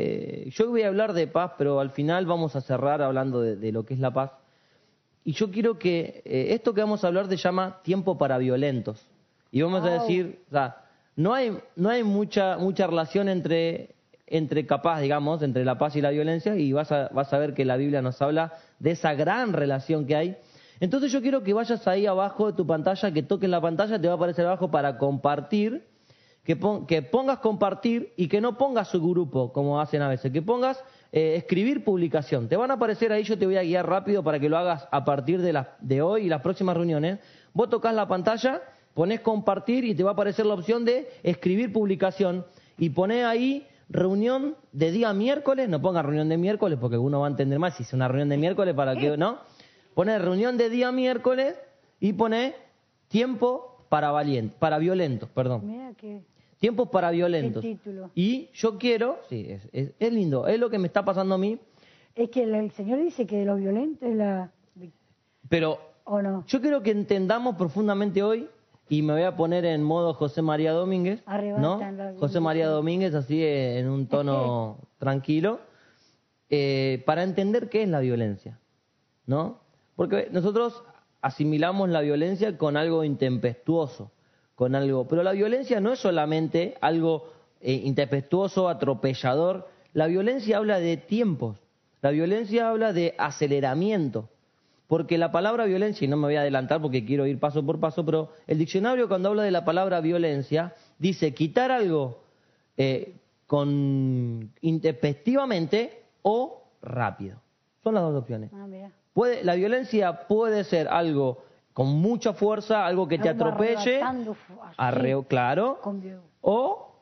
eh, yo voy a hablar de paz, pero al final vamos a cerrar hablando de, de lo que es la paz. Y yo quiero que eh, esto que vamos a hablar se llama tiempo para violentos. Y vamos a decir, o sea, no hay, no hay mucha, mucha relación entre, entre capaz, digamos, entre la paz y la violencia, y vas a, vas a ver que la Biblia nos habla de esa gran relación que hay. Entonces yo quiero que vayas ahí abajo de tu pantalla, que toques la pantalla, te va a aparecer abajo para compartir, que, pon- que pongas compartir y que no pongas su grupo, como hacen a veces, que pongas eh, escribir publicación. Te van a aparecer ahí, yo te voy a guiar rápido para que lo hagas a partir de, la- de hoy y las próximas reuniones. Vos tocas la pantalla, pones compartir y te va a aparecer la opción de escribir publicación y poné ahí reunión de día miércoles, no ponga reunión de miércoles porque uno va a entender más si es una reunión de miércoles para que, ¿no? Pone reunión de día miércoles y pone tiempo para valientes, para violentos, perdón. Mira que Tiempos para violentos. Título. Y yo quiero, sí, es, es- es lindo, es lo que me está pasando a mí, es que el, el Señor dice que de los violentos es la pero o no. yo quiero que entendamos profundamente hoy, y me voy a poner en modo José María Domínguez, ¿no? Arrebatan la José María Domínguez, así en un tono tranquilo, eh, para entender qué es la violencia, ¿no? Porque nosotros asimilamos la violencia con algo intempestuoso, con algo, pero la violencia no es solamente algo eh, intempestuoso, atropellador, la violencia habla de tiempos, la violencia habla de aceleramiento, porque la palabra violencia, y no me voy a adelantar porque quiero ir paso por paso, pero el diccionario cuando habla de la palabra violencia dice quitar algo eh, con intempestivamente o rápido. Son las dos opciones. Ah, mira. Puede, la violencia puede ser algo con mucha fuerza, algo que te atropelle, arreo, claro, o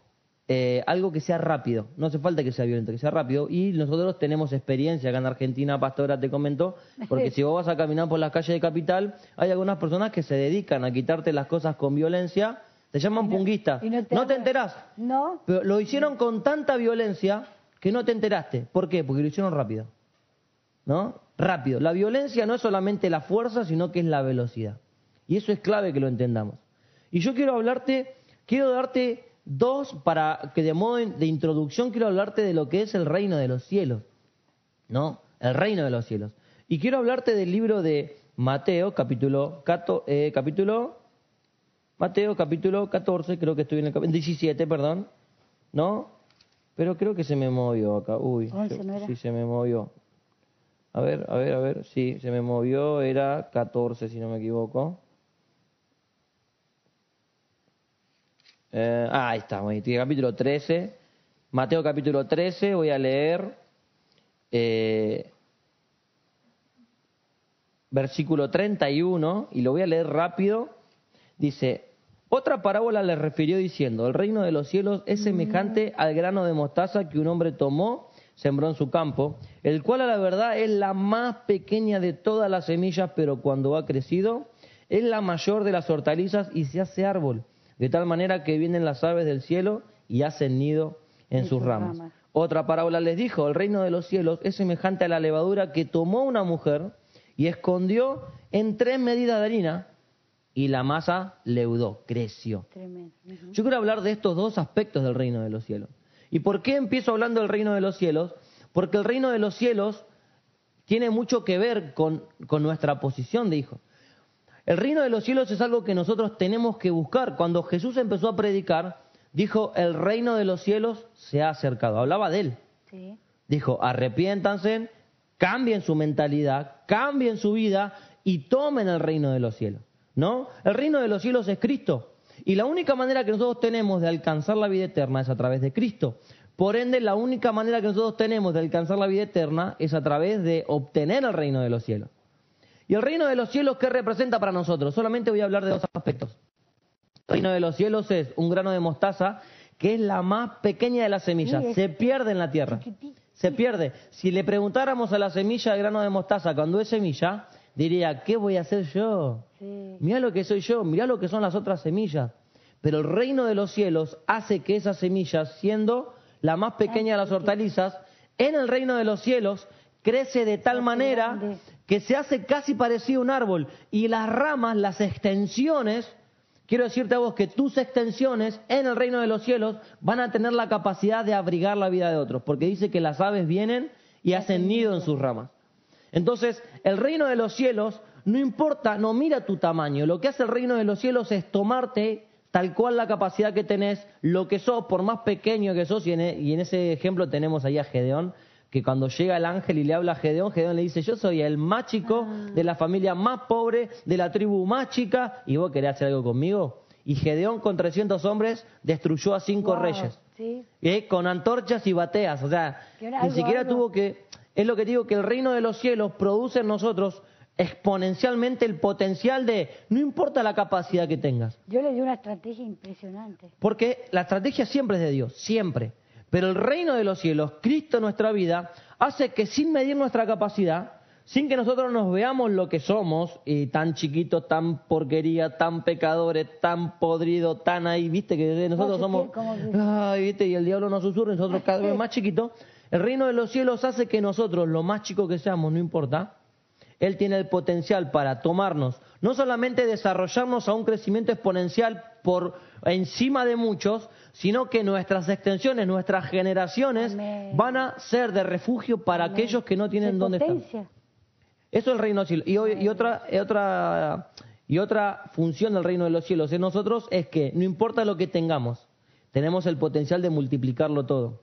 eh, algo que sea rápido. No hace falta que sea violento, que sea rápido. Y nosotros tenemos experiencia acá en Argentina, Pastora te comentó, porque si vos vas a caminar por las calles de Capital, hay algunas personas que se dedican a quitarte las cosas con violencia, te llaman punguistas. No no te, te- enterás. No, Pero lo hicieron con tanta violencia que no te enteraste. ¿Por qué? Porque lo hicieron rápido. ¿No? Rápido. La violencia no es solamente la fuerza, sino que es la velocidad. Y eso es clave que lo entendamos. Y yo quiero hablarte, quiero darte dos, para que de modo de introducción quiero hablarte de lo que es el reino de los cielos. ¿No? El reino de los cielos. Y quiero hablarte del libro de Mateo, capítulo, cato- eh, capítulo Mateo capítulo 14, creo que estoy en el capítulo 17, perdón. ¿No? Pero creo que se me movió acá. Uy, 11 yo- no sí se me movió. A ver, a ver, a ver. Sí, se me movió. Era 14, si no me equivoco. Eh, ah, ahí está. capítulo 13. Mateo capítulo 13. Voy a leer. eh, versículo 31. Y lo voy a leer rápido. Dice, otra parábola le refirió diciendo, el reino de los cielos es semejante al grano de mostaza que un hombre tomó, sembró en su campo, el cual a la verdad es la más pequeña de todas las semillas, pero cuando ha crecido es la mayor de las hortalizas y se hace árbol, de tal manera que vienen las aves del cielo y hacen nido en En sus sus ramas. ramas. Otra parábola les dijo, el reino de los cielos es semejante a la levadura que tomó una mujer y escondió en tres medidas de harina y la masa leudó, creció. tremendo. Yo quiero hablar de estos dos aspectos del reino de los cielos. ¿Y por qué empiezo hablando del reino de los cielos? Porque el reino de los cielos tiene mucho que ver con, con nuestra posición de hijos. El reino de los cielos es algo que nosotros tenemos que buscar. Cuando Jesús empezó a predicar, dijo, el reino de los cielos se ha acercado. Hablaba de él. Sí. Dijo, arrepiéntanse, cambien su mentalidad, cambien su vida y tomen el reino de los cielos. ¿No? El reino de los cielos es Cristo. Y la única manera que nosotros tenemos de alcanzar la vida eterna es a través de Cristo. Por ende, la única manera que nosotros tenemos de alcanzar la vida eterna es a través de obtener el reino de los cielos. ¿Y el reino de los cielos qué representa para nosotros? Solamente voy a hablar de dos aspectos. El reino de los cielos es un grano de mostaza que es la más pequeña de las semillas. Se pierde en la tierra. Se pierde. Si le preguntáramos a la semilla de grano de mostaza cuando es semilla, diría, ¿qué voy a hacer yo? Mirá lo que soy yo, mirá lo que son las otras semillas. Pero el reino de los cielos hace que esas semillas, siendo la más pequeña de las hortalizas, en el reino de los cielos crece de tal manera que se hace casi parecido a un árbol. Y las ramas, las extensiones, quiero decirte a vos que tus extensiones en el reino de los cielos van a tener la capacidad de abrigar la vida de otros, porque dice que las aves vienen y hacen nido en sus ramas. Entonces, el reino de los cielos no importa, no mira tu tamaño, lo que hace el reino de los cielos es tomarte tal cual la capacidad que tenés, lo que sos, por más pequeño que sos, y en, e- y en ese ejemplo tenemos ahí a Gedeón, que cuando llega el ángel y le habla a Gedeón, Gedeón le dice, yo soy el más chico de la familia más pobre, de la tribu más chica, y vos querés hacer algo conmigo. Y Gedeón con 300 hombres destruyó a cinco Wow, reyes. Sí. ¿eh? con antorchas y bateas. O sea, ni siquiera algo. tuvo que... Es lo que digo, que el reino de los cielos produce en nosotros exponencialmente el potencial de, no importa la capacidad que tengas, Yo le di una estrategia impresionante. porque la estrategia siempre es de Dios, siempre. Pero el reino de los cielos, Cristo en nuestra vida, hace que sin medir nuestra capacidad, sin que nosotros nos veamos lo que somos, y tan chiquitos, tan porquería, tan pecadores, tan podridos, tan ahí, viste, que nosotros somos, ay, viste, y el diablo nos susurra, nosotros cada vez más chiquitos. El reino de los cielos hace que nosotros, lo más chicos que seamos, no importa, él tiene el potencial para tomarnos, no solamente desarrollarnos a un crecimiento exponencial por encima de muchos, sino que nuestras extensiones, nuestras generaciones Amén. van a ser de refugio para Amén. aquellos que no tienen dónde estar. Eso es el reino de los cielos. Y, hoy- y otra, y otra, y otra función del reino de los cielos en nosotros es que no importa lo que tengamos, tenemos el potencial de multiplicarlo todo.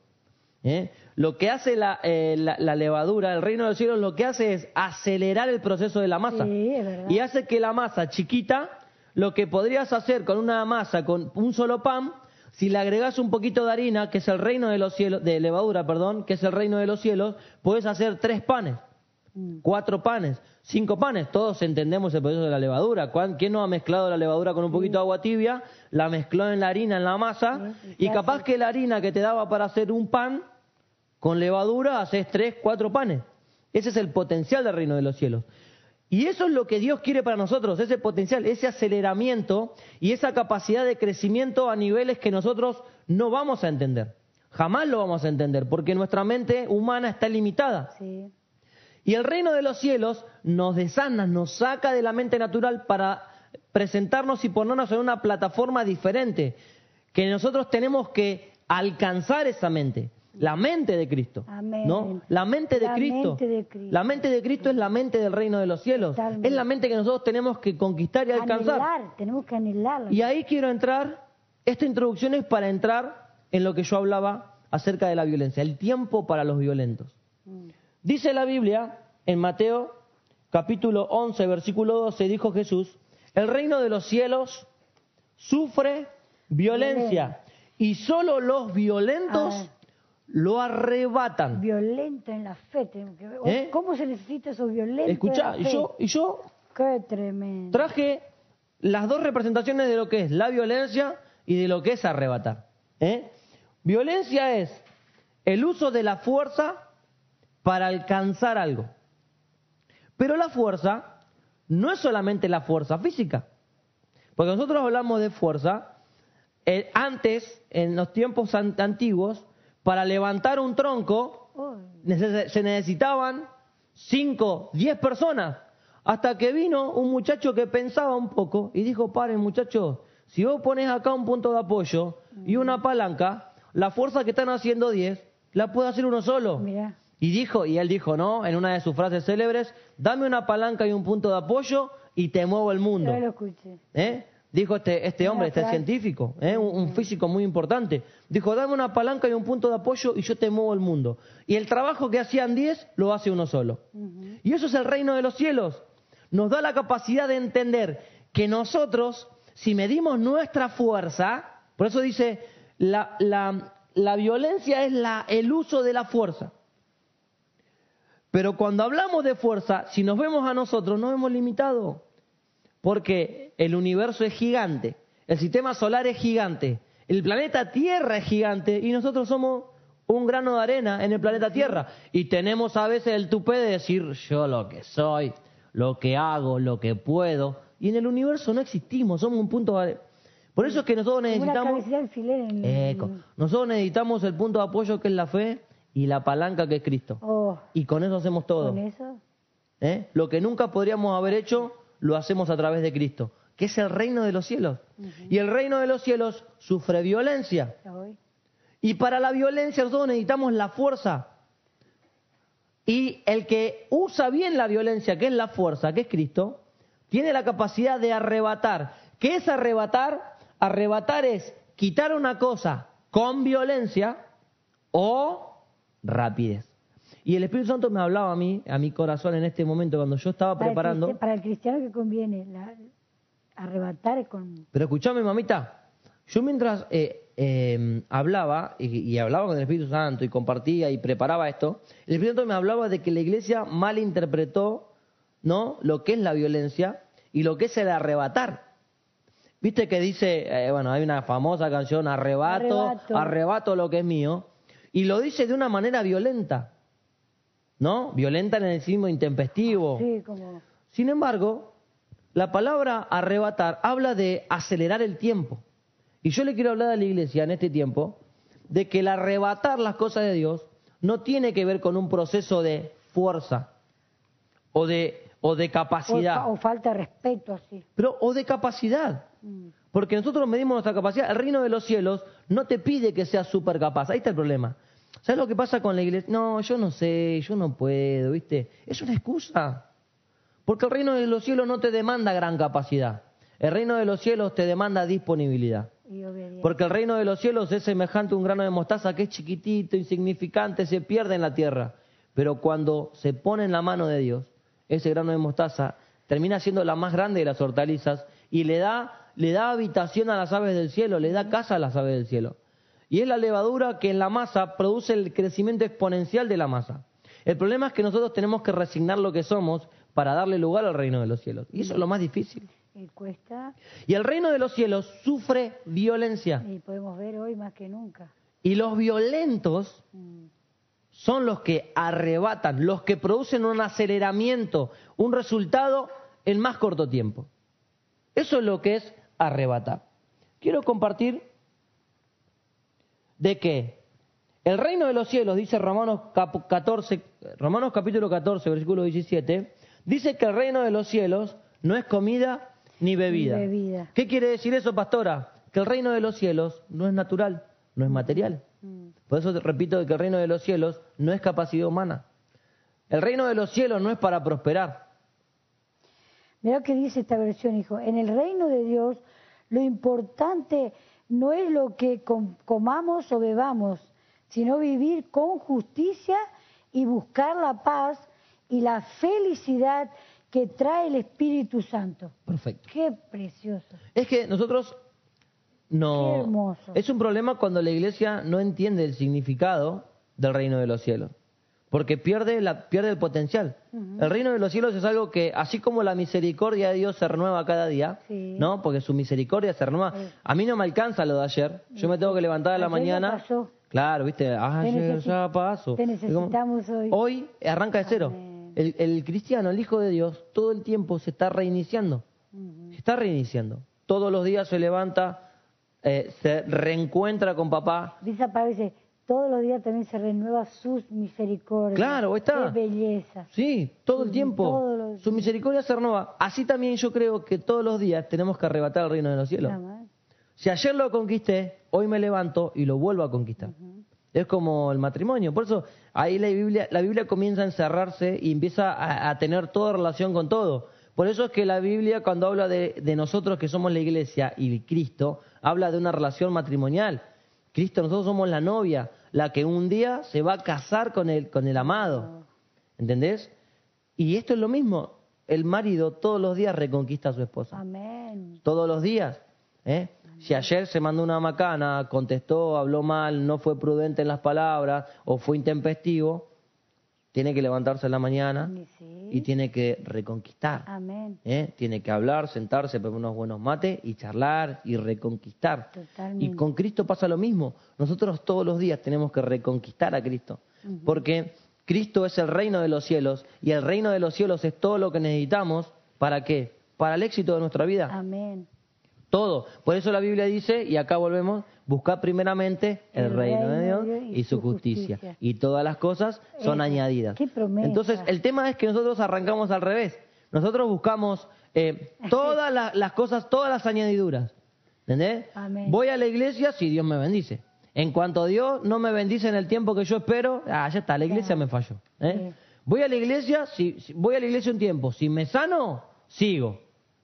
¿Eh? Lo que hace la, eh, la- la levadura, el reino de los cielos, lo que hace es acelerar el proceso de la masa. Sí, es verdad. Y hace que la masa chiquita, lo que podrías hacer con una masa, con un solo pan, si le agregas un poquito de harina, que es el reino de los cielos, de levadura, perdón, que es el reino de los cielos, puedes hacer tres panes Mm. cuatro panes, cinco panes, todos entendemos el proceso de la levadura. ¿Cuán- ¿Quién no ha mezclado la levadura con un poquito de agua tibia? La mezcló en la harina, en la masa, y capaz que la harina que te daba para hacer un pan, con levadura haces tres, cuatro panes. Ese es el potencial del reino de los cielos. Y eso es lo que Dios quiere para nosotros, ese potencial, ese aceleramiento y esa capacidad de crecimiento a niveles que nosotros no vamos a entender. Jamás lo vamos a entender, porque nuestra mente humana está limitada. Sí. Y el reino de los cielos nos desana, nos saca de la mente natural para presentarnos y ponernos en una plataforma diferente, que nosotros tenemos que alcanzar esa mente, la mente de Cristo, Amén. ¿no? La mente de La Cristo. mente de Cristo. La mente de Cristo es la mente del reino de los cielos. Totalmente. Es la mente que nosotros tenemos que conquistar y alcanzar. Anhelar, tenemos que anhelarla. Y ahí quiero entrar, esta introducción es para entrar en lo que yo hablaba acerca de la violencia, el tiempo para los violentos. Mm. Dice la Biblia en Mateo capítulo 11, versículo 12, dijo Jesús, el reino de los cielos sufre violencia y solo los violentos. Lo arrebatan. Violento en la fe. ¿Eh? ¿Cómo se necesita eso violento Escucha, en y la fe? yo, y yo Qué tremendo. traje las dos representaciones de lo que es la violencia y de lo que es arrebatar. ¿eh? Violencia es el uso de la fuerza para alcanzar algo. Pero la fuerza no es solamente la fuerza física. Porque nosotros hablamos de fuerza eh, antes, en los tiempos an- antiguos, para levantar un tronco se necesitaban 5, 10 personas. Hasta que vino un muchacho que pensaba un poco y dijo, paren muchachos, si vos pones acá un punto de apoyo y una palanca, la fuerza que están haciendo 10, la puede hacer uno solo. Mirá. Y dijo, y él dijo, ¿no? En una de sus frases célebres, dame una palanca y un punto de apoyo y te muevo el mundo. Yo lo escuché. ¿Eh? Dijo este, este hombre, este científico, ¿eh? un, un físico muy importante. Dijo, dame una palanca y un punto de apoyo y yo te muevo el mundo. Y el trabajo que hacían 10 lo hace uno solo. Y eso es el reino de los cielos. Nos da la capacidad de entender que nosotros, si medimos nuestra fuerza, por eso dice, la, la- la violencia es la, el uso de la fuerza. Pero cuando hablamos de fuerza, si nos vemos a nosotros, nos vemos limitados. Porque el universo es gigante, el sistema solar es gigante, el planeta Tierra es gigante y nosotros somos un grano de arena en el planeta Tierra. Y tenemos a veces el tupé de decir yo lo que soy, lo que hago, lo que puedo. Y en el universo no existimos, somos un punto de... Por eso es que nosotros necesitamos... Eco. Nosotros necesitamos el punto de apoyo que es la fe y la palanca que es Cristo. Oh, Y con eso hacemos todo. con eso. ¿eh? Lo que nunca podríamos haber hecho, lo hacemos a través de Cristo, que es el reino de los cielos. Y el reino de los cielos sufre violencia. Y para la violencia nosotros necesitamos la fuerza. Y el que usa bien la violencia, que es la fuerza, que es Cristo, tiene la capacidad de arrebatar. ¿Qué es arrebatar? Arrebatar es quitar una cosa con violencia o rapidez. Y el Espíritu Santo me hablaba a mí, a mi corazón en este momento, cuando yo estaba Para preparando. Para el cristiano que conviene la- arrebatar con... Pero escúchame, mamita. Yo mientras eh, eh, hablaba y, y hablaba con el Espíritu Santo y compartía y preparaba esto, el Espíritu Santo me hablaba de que la iglesia malinterpretó ¿no? lo que es la violencia y lo que es el arrebatar. Viste que dice, eh, bueno, hay una famosa canción, arrebato, Arrebato. arrebato lo que es mío, y lo dice de una manera violenta, ¿no? Violenta en el sismo intempestivo. Sí, como... Sin embargo, la palabra arrebatar habla de acelerar el tiempo. Y yo le quiero hablar a la iglesia en este tiempo de que el arrebatar las cosas de Dios no tiene que ver con un proceso de fuerza o de, o de capacidad, o falta de respeto así. pero o de capacidad. Mm. Porque nosotros medimos nuestra capacidad. El reino de los cielos no te pide que seas súper capaz. Ahí está el problema. ¿Sabes lo que pasa con la iglesia? No, yo no sé, yo no puedo, ¿viste? Es una excusa. Porque el reino de los cielos no te demanda gran capacidad. El reino de los cielos te demanda disponibilidad. Porque el reino de los cielos es semejante a un grano de mostaza que es chiquitito, insignificante, se pierde en la tierra. Pero cuando se pone en la mano de Dios, ese grano de mostaza termina siendo la más grande de las hortalizas y le da, le da habitación a las aves del cielo, le da casa a las aves del cielo. Y es la levadura que en la masa produce el crecimiento exponencial de la masa. El problema es que nosotros tenemos que resignar lo que somos para darle lugar al reino de los cielos. Y eso es lo más difícil. Y cuesta, Y el reino de los cielos sufre violencia. y podemos ver hoy más que nunca. Y los violentos Mm. son los que arrebatan, los que producen un aceleramiento, un resultado en más corto tiempo. Eso es lo que es arrebatar. Quiero compartir de que el reino de los cielos, dice Romanos, cap- 14, Romanos capítulo 14, versículo 17, dice que el reino de los cielos no es comida ni bebida. Ni bebida. ¿Qué quiere decir eso, pastora? Que el reino de los cielos no es natural, no es material. Mm. Por eso te repito que el reino de los cielos no es capacidad humana. El reino de los cielos no es para prosperar. Mira lo que dice esta versión, hijo. En el reino de Dios, lo importante no es lo que com- comamos o bebamos, sino vivir con justicia y buscar la paz y la felicidad que trae el Espíritu Santo. Perfecto. Qué precioso. Es que nosotros no... Qué hermoso. Es un problema cuando la iglesia no entiende el significado del reino de los cielos. Porque pierde, la, pierde el potencial. El reino de los cielos es algo que, así como la misericordia de Dios se renueva cada día, Sí. ¿no? Porque su misericordia se renueva. A mí no me alcanza lo de ayer. Yo me tengo que levantar a la Ayer ya mañana. pasó. Claro, viste, ayer necesi- ya pasó. te necesitamos hoy. Hoy arranca de cero. El, el cristiano, el Hijo de Dios, todo el tiempo se está reiniciando. Se está reiniciando. Todos los días se levanta, eh, se reencuentra con papá. Dice dice, todos los días también se renueva sus misericordias. Claro, está. Qué belleza. Sí, todo el tiempo. los Su misericordia se renueva. Así también yo creo que todos los días tenemos que arrebatar el reino de los cielos. Si ayer lo conquisté, hoy me levanto y lo vuelvo a conquistar. Es como el matrimonio. Por eso ahí la Biblia, la Biblia comienza a encerrarse y empieza a, a tener toda relación con todo. Por eso es que la Biblia cuando habla de, de nosotros que somos la iglesia y Cristo, habla de una relación matrimonial. Cristo, nosotros somos la novia, la que un día se va a casar con el, con el amado. ¿Entendés? Y esto es lo mismo. El marido todos los días reconquista a su esposa Amén. todos los días. ¿eh? Si ayer se mandó una macana, contestó, habló mal, no fue prudente en las palabras o fue intempestivo, tiene que levantarse en la mañana Y sí. y tiene que reconquistar. Amén. ¿eh? Tiene que hablar, sentarse, beber unos buenos mates y charlar y reconquistar. Totalmente. Y con Cristo pasa lo mismo. Nosotros todos los días tenemos que reconquistar a Cristo. Porque Cristo es el reino de los cielos y el reino de los cielos es todo lo que necesitamos. ¿Para qué? Para el éxito de nuestra vida. Amén. Todo. Por eso la Biblia dice, y acá volvemos, buscar primeramente el, El reino de reino Dios de Dios y su justicia. Y todas las cosas son Eh, añadidas. qué promesa. Entonces, el tema es que nosotros arrancamos al revés. nosotros buscamos eh, todas la- las cosas, todas las añadiduras. ¿Entendés? Amén. Voy a la iglesia si Dios me bendice. En cuanto Dios no me bendice en el tiempo que yo espero, ah, ya está, la iglesia me falló. ¿eh? Sí. Voy a la iglesia, si, si- voy a la iglesia un tiempo, si me sano, sigo.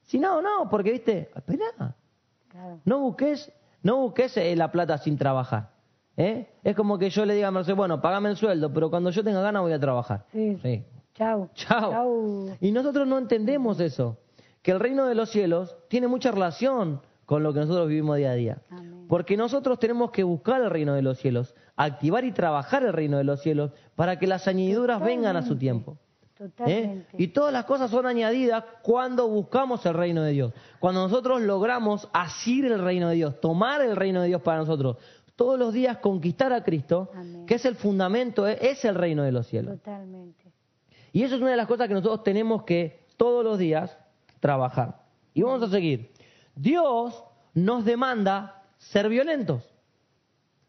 Si no, no, porque viste, espera. No busques, no busques eh, la plata sin trabajar. ¿eh? Es como que yo le diga a Mercedes, bueno, pagame el sueldo, pero cuando yo tenga ganas voy a trabajar. Sí. Sí. Chao. Chao. Chao. Y nosotros no entendemos eso, que el reino de los cielos tiene mucha relación con lo que nosotros vivimos día a día. Amén. Porque nosotros tenemos que buscar el reino de los cielos, activar y trabajar el reino de los cielos para que las añadiduras vengan a su tiempo. ¿Eh? Y todas las cosas son añadidas cuando buscamos el reino de Dios. Cuando nosotros logramos asir el reino de Dios, tomar el reino de Dios para nosotros. Todos los días conquistar a Cristo, Amén. que es el fundamento, es- es el reino de los cielos. Totalmente. Y eso es una de las cosas que nosotros tenemos que todos los días trabajar. Y vamos a seguir. Dios nos demanda ser violentos.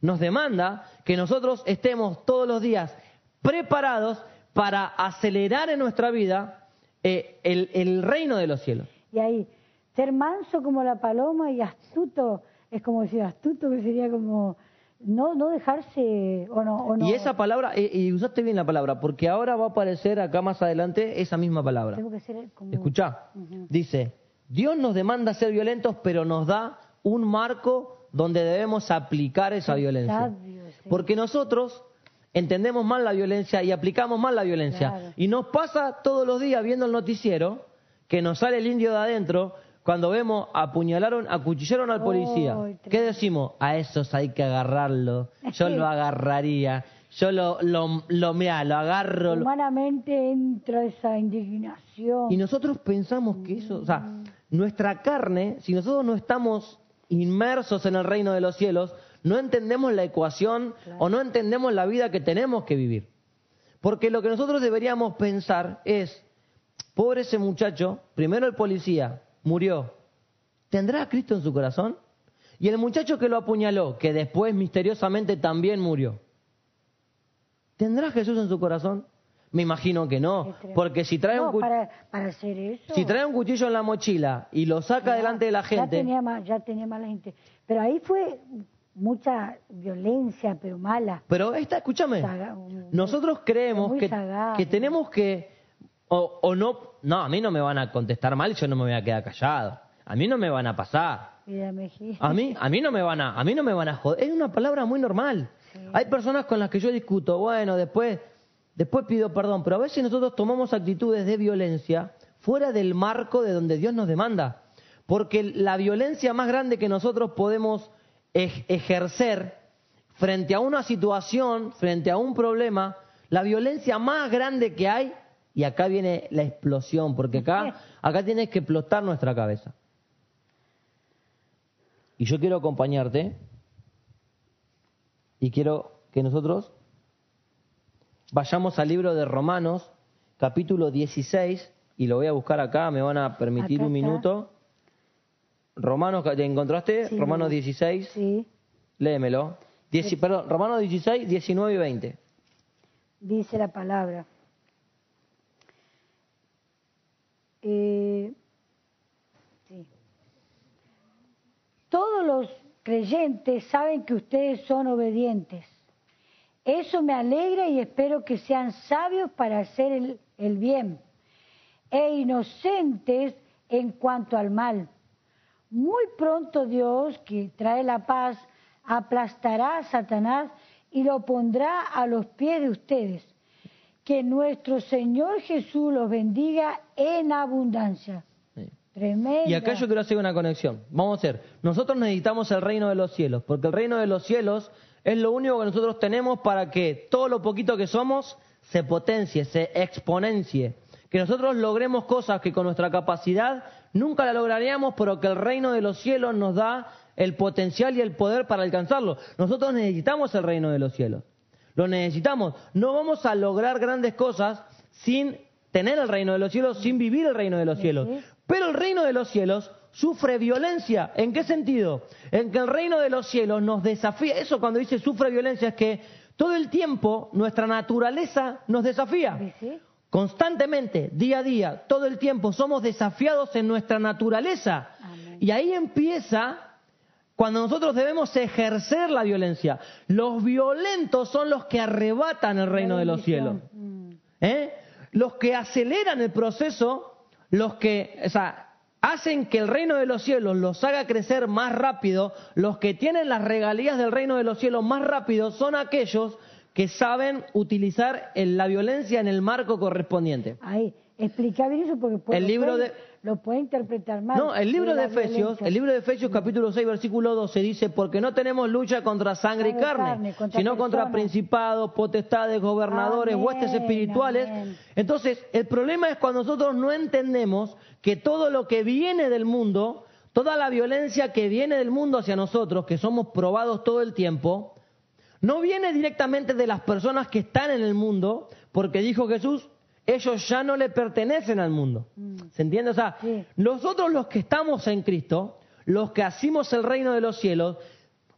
Nos demanda que nosotros estemos todos los días preparados para acelerar en nuestra vida eh, el, el reino de los cielos. Y ahí, ser manso como la paloma y astuto, es como decir astuto, que sería como no no dejarse, o no. O no Y esa palabra, eh, y usaste bien la palabra, porque ahora va a aparecer acá más adelante esa misma palabra. Tengo que ser como. Escuchá, dice, Dios nos demanda ser violentos, pero nos da un marco donde debemos aplicar esa violencia. sabio, sí. Porque nosotros entendemos mal la violencia y aplicamos mal la violencia. Claro. Y nos pasa todos los días viendo el noticiero que nos sale el indio de adentro cuando vemos apuñalaron, acuchillaron al policía. ¿Qué decimos? A esos hay que agarrarlo. Yo lo agarraría. Yo lo, lo, lo, mirá, lo agarro. lo- Humanamente entra esa indignación. y nosotros pensamos que eso, o sea, nuestra carne, si nosotros no estamos inmersos en el reino de los cielos, no entendemos la ecuación o no entendemos la vida que tenemos que vivir. Porque lo que nosotros deberíamos pensar es, pobre ese muchacho, primero el policía, murió, ¿tendrá a Cristo en su corazón? Y el muchacho que lo apuñaló, que después misteriosamente también murió, ¿tendrá a Jesús en su corazón? Me imagino que no, porque si trae un No, cu- para, para hacer eso. si trae un cuchillo en la mochila y lo saca ya- delante de la Ya gente, tenía, ma- ya tenía mala gente. Pero ahí fue mucha violencia, pero mala. pero esta, escúchame, Saga- un- nosotros creemos que, sagaz. que tenemos que, o, o no, no, a mí no me van a contestar mal, yo no me voy a quedar callado, a mí no me van a pasar, a mí, a mí no me van a, a mí no me van a joder, es una palabra muy normal. Hay personas con las que yo discuto, bueno, después, después pido perdón, pero a veces nosotros tomamos actitudes de violencia fuera del marco de donde Dios nos demanda. Porque la violencia más grande que nosotros podemos ejercer frente a una situación, frente a un problema, la violencia más grande que hay, y acá viene la explosión, porque acá, acá tienes que explotar nuestra cabeza. Y yo quiero acompañarte y quiero que nosotros vayamos al libro de Romanos, capítulo 16, y lo voy a buscar acá, me van a permitir Acá un minuto. Romanos, ¿te encontraste? Sí. Romanos 16, Sí, léemelo. Dieci- perdón, Romanos 16, 19 y 20. dice la palabra. Eh, sí. Todos los creyentes saben que ustedes son obedientes. Eso me alegra y espero que sean sabios para hacer el, el bien e inocentes en cuanto al mal. Muy pronto Dios, que trae la paz, aplastará a Satanás y lo pondrá a los pies de ustedes. Que nuestro Señor Jesús los bendiga en abundancia. Sí. Tremendo. Y acá yo quiero hacer una conexión. Vamos a hacer, nosotros necesitamos el reino de los cielos, porque el reino de los cielos es lo único que nosotros tenemos para que todo lo poquito que somos se potencie, se exponencie. Que nosotros logremos cosas que con nuestra capacidad nunca la lograríamos, pero que el reino de los cielos nos da el potencial y el poder para alcanzarlo. Nosotros necesitamos el reino de los cielos. Lo necesitamos. No vamos a lograr grandes cosas sin tener el reino de los cielos, sin vivir el reino de los cielos. Pero el reino de los cielos sufre violencia. ¿En qué sentido? En que el reino de los cielos nos desafía. Eso cuando dice sufre violencia es que todo el tiempo nuestra naturaleza nos desafía. Constantemente, día a día, todo el tiempo, somos desafiados en nuestra naturaleza. Amén. Y ahí empieza cuando nosotros debemos ejercer la violencia. Los violentos son los que arrebatan el reino de los cielos. Mm. ¿eh? Los que aceleran el proceso, los que, o sea, hacen que el reino de los cielos los haga crecer más rápido, los que tienen las regalías del reino de los cielos más rápido son aquellos que saben utilizar el- la violencia en el marco correspondiente. Ahí, explica bien eso porque pues, El libro puede- de- lo puede interpretar mal. No, el libro de Efesios, el libro de Efesios capítulo 6 versículo 12 dice, porque no tenemos lucha contra sangre y carne, carne, contra sino contra principados, potestades, gobernadores, Amén, huestes espirituales. amén. Entonces, el problema es cuando nosotros no entendemos que todo lo que viene del mundo, toda la violencia que viene del mundo hacia nosotros, que somos probados todo el tiempo, no viene directamente de las personas que están en el mundo, porque dijo Jesús, ellos ya no le pertenecen al mundo. ¿Se entiende? O sea, Sí. nosotros los que estamos en Cristo, los que hacemos el reino de los cielos,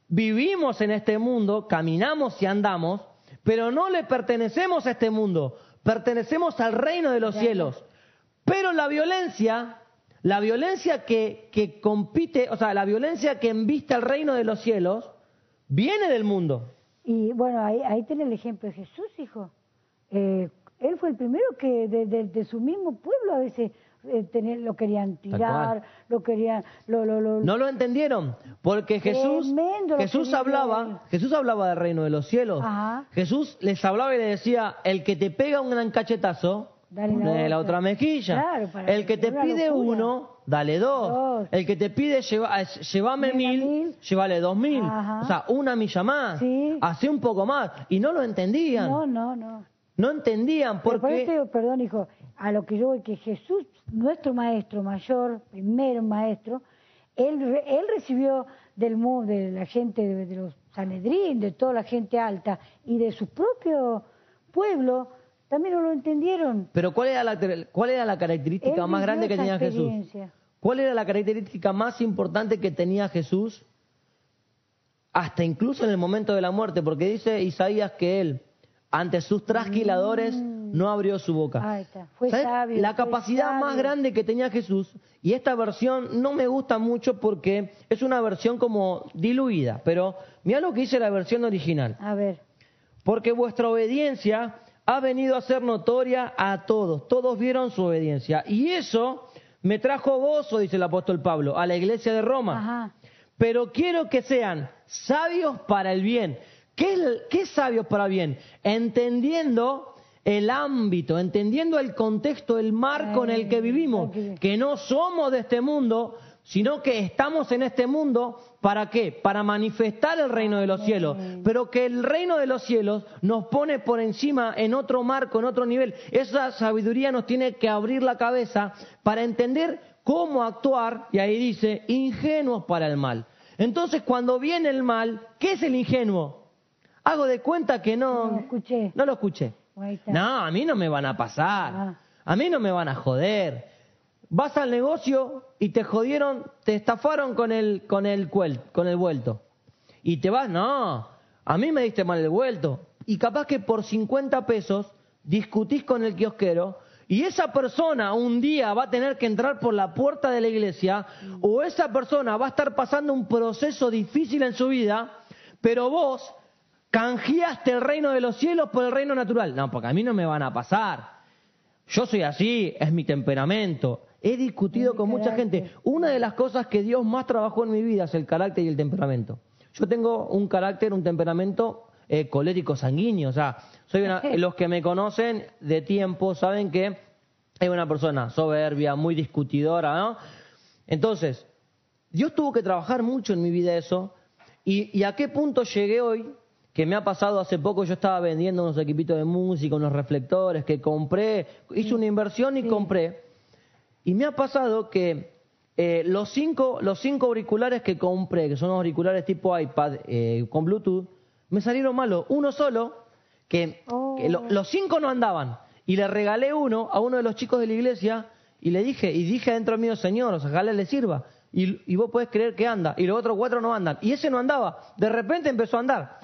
vivimos en este mundo, caminamos y andamos, pero no le pertenecemos a este mundo, pertenecemos al reino de los cielos. Pero la violencia, la violencia que, que compite, o sea, la violencia que embiste al reino de los cielos, viene del mundo. Y bueno, ahí, ahí tiene el ejemplo de Jesús, hijo. Eh, él fue el primero que de, de- de su mismo pueblo a veces eh, tener, lo querían tirar, lo querían, lo, lo, lo- No lo entendieron, porque Jesús, Jesús hablaba, Jesús hablaba del reino de los cielos. Ajá. Jesús les hablaba y les decía, el que te pega un gran cachetazo, Dale la otra. mejilla. Claro, para el que te pide locura. uno, dale dos. Dos. El que te pide lleva, eh, llévame mil, mil. llévale dos mil. Ajá. O sea, una milla más. Sí. Hace un poco más. Y no lo entendían. no, No, no, no. entendían por eso porque... digo, perdón, hijo, a lo que yo voy, que Jesús, nuestro maestro mayor, primer maestro, él, él recibió del mundo, de la gente, de, de los Sanedrín, de toda la gente alta y de su propio pueblo, también no lo entendieron. Pero ¿cuál era la, cuál era la característica Él más grande que tenía Jesús? ¿Cuál era la característica más importante que tenía Jesús? Hasta incluso en el momento de la muerte, porque dice Isaías que él, ante sus trasquiladores, no abrió su boca. Mm. Ahí está. Fue ¿Sabes? sabio, La fue capacidad más grande que tenía Jesús, y esta versión no me gusta mucho porque es una versión como diluida, pero mira lo que dice la versión original. A ver, Porque vuestra obediencia ha venido a ser notoria a todos. Todos vieron su obediencia. Y eso me trajo gozo, dice el apóstol Pablo, a la iglesia de Roma. ajá, Pero quiero que sean sabios para el bien. ¿Qué sabios para el bien? Entendiendo el ámbito, entendiendo el contexto, el marco en el que vivimos, que no somos de este mundo, sino que estamos en este mundo, ¿para qué? Para manifestar el reino de los cielos, pero que el reino de los cielos nos pone por encima en otro marco, en otro nivel. Esa sabiduría nos tiene que abrir la cabeza para entender cómo actuar, y ahí dice, ingenuos para el mal. Entonces, cuando viene el mal, ¿qué es el ingenuo? Hago de cuenta que no, No escuché. no lo escuché. No, a mí no me van a pasar. Ah. A mí no me van a joder. Vas al negocio y te jodieron, te estafaron con el, con el, con el vuelto. Y te vas, no, a mí me diste mal el vuelto. Y capaz que por 50 pesos discutís con el kiosquero y esa persona un día va a tener que entrar por la puerta de la iglesia o esa persona va a estar pasando un proceso difícil en su vida, pero vos canjeaste el reino de los cielos por el reino natural. No, porque a mí no me van a pasar. Yo soy así, es mi temperamento. He discutido con mucha gente. Una de las cosas que Dios más trabajó en mi vida es el carácter y el temperamento. Yo tengo un carácter, un temperamento eh, colérico sanguíneo. O sea, soy una, los que me conocen de tiempo saben que es una persona soberbia, muy discutidora, ¿no? Entonces, Dios tuvo que trabajar mucho en mi vida eso. ¿Y, y a qué punto llegué hoy? Que me ha pasado hace poco, yo estaba vendiendo unos equipitos de música, unos reflectores que compré, hice una inversión y compré. Y me ha pasado que eh, los, cinco, los cinco auriculares que compré, que son unos auriculares tipo iPad eh, con Bluetooth, me salieron malos. Uno solo, que, Oh. que lo- los cinco no andaban. Y le regalé uno a uno de los chicos de la iglesia y le dije, y dije adentro mío, Señor, ojalá le sirva. Y, y vos podés creer que anda. Y los otros cuatro no andan. Y ese no andaba. De repente empezó a andar.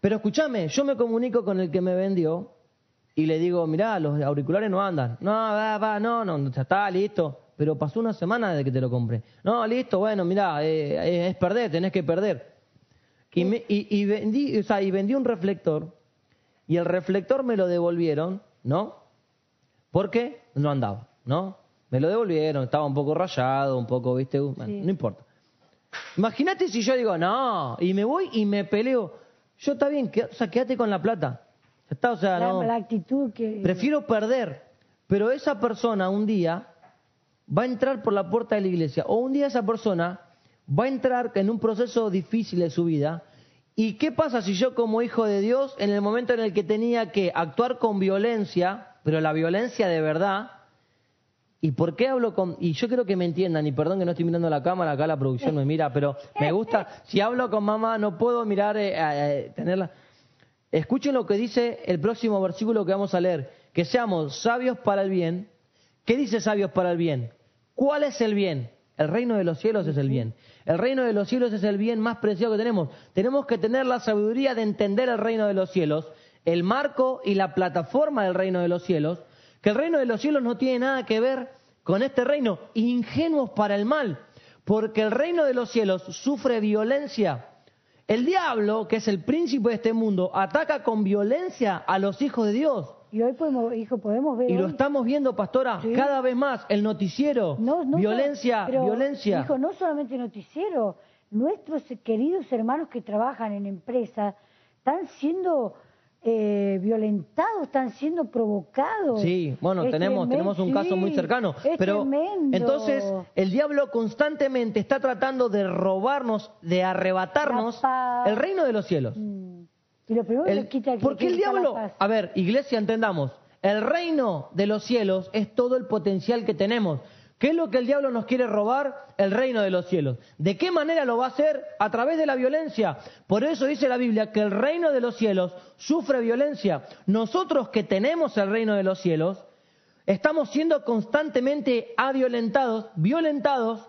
Pero escúchame, yo me comunico con el que me vendió y le digo, mirá, los auriculares no andan. No, va, va, no, no, ya está, listo. Pero pasó una semana desde que te lo compré. No, listo, bueno, mirá, eh, es perder, tenés que perder. Y, me- y, y vendí, o sea, y vendí un reflector y el reflector me lo devolvieron, ¿no? Porque no andaba, ¿no? Me lo devolvieron, estaba un poco rayado, un poco, ¿viste? Bueno, Sí. No importa. Imagínate si yo digo, no, y me voy y me peleo. Yo está bien, que, o sea, quédate con la plata. Ya Está, o sea, La, no. la actitud que... Prefiero perder, pero esa persona un día va a entrar por la puerta de la iglesia, o un día esa persona va a entrar en un proceso difícil de su vida. ¿Y qué pasa si yo como hijo de Dios, en el momento en el que tenía que actuar con violencia, pero la violencia de verdad, ¿y por qué hablo con.? Y yo quiero que me entiendan, y perdón que no estoy mirando la cámara, acá la producción me mira, pero me gusta. Si hablo con mamá, no puedo mirar, eh, eh, tenerla. Escuchen lo que dice el próximo versículo que vamos a leer: que seamos sabios para el bien. ¿Qué dice sabios para el bien? ¿Cuál es el bien? El reino de los cielos es el bien. El reino de los cielos es el bien más preciado que tenemos. Tenemos que tener la sabiduría de entender el reino de los cielos, el marco y la plataforma del reino de los cielos, que el reino de los cielos no tiene nada que ver con este reino, ingenuos para el mal, porque el reino de los cielos sufre violencia. El diablo, que es el príncipe de este mundo, ataca con violencia a los hijos de Dios. Y hoy podemos, hijo, podemos ver Y lo hoy- estamos viendo, pastora, Sí. cada vez más. El noticiero, No, no violencia, pero, violencia. Hijo, no solamente noticiero, nuestros queridos hermanos que trabajan en empresas están siendo eh, violentados, están siendo provocados. Sí, bueno, Es tenemos, tenemos un caso muy cercano. es pero tremendo. entonces el diablo constantemente está tratando de robarnos, de arrebatarnos el reino de los cielos. Mm. Y lo primero que El- nos quita que- porque que el diablo, a ver, iglesia, entendamos, el reino de los cielos es todo el potencial que tenemos. ¿Qué es lo que el diablo nos quiere robar? El reino de los cielos. ¿De qué manera lo va a hacer? A través de la violencia. Por eso dice la Biblia que el reino de los cielos sufre violencia. Nosotros que tenemos el reino de los cielos, estamos siendo constantemente aviolentados, violentados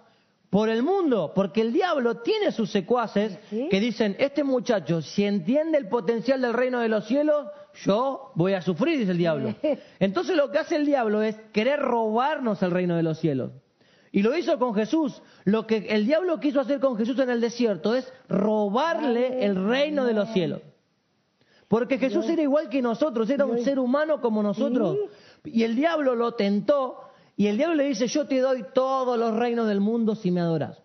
por el mundo, porque el diablo tiene sus secuaces Sí. que dicen, este muchacho, si entiende el potencial del reino de los cielos, yo voy a sufrir, dice el diablo. Entonces lo que hace el diablo es querer robarnos el reino de los cielos. Y lo hizo con Jesús. Lo que el diablo quiso hacer con Jesús en el desierto es robarle el reino de los cielos. Porque Jesús era igual que nosotros, era un ser humano como nosotros. Y el diablo lo tentó y el diablo le dice, yo te doy todos los reinos del mundo si me adoras.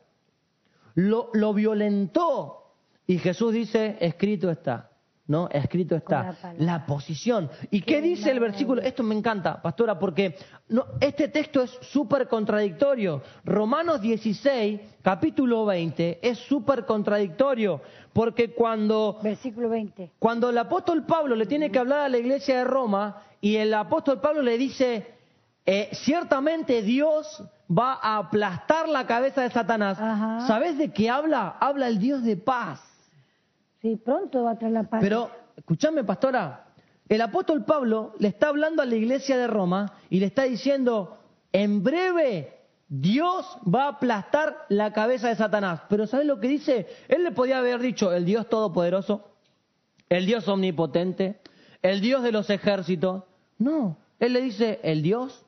Lo, lo violentó y Jesús dice, escrito está. ¿No? Escrito está. la posición. ¿Y qué dice el versículo? Esto me encanta, pastora, porque no, este texto es súper contradictorio. Romanos 16, capítulo 20, es súper contradictorio. Porque cuando Versículo 20. cuando el apóstol Pablo le tiene que hablar a la iglesia de Roma y el apóstol Pablo le dice, eh, ciertamente Dios va a aplastar la cabeza de Satanás. Ajá. ¿Sabes de qué habla? Habla el Dios de paz. Sí, pronto va a traer la paz. Pero, escúchame, pastora, el apóstol Pablo le está hablando a la iglesia de Roma y le está diciendo, en breve Dios va a aplastar la cabeza de Satanás. Pero ¿sabes lo que dice? Él le podía haber dicho, el Dios todopoderoso, el Dios omnipotente, el Dios de los ejércitos. No, él le dice, el Dios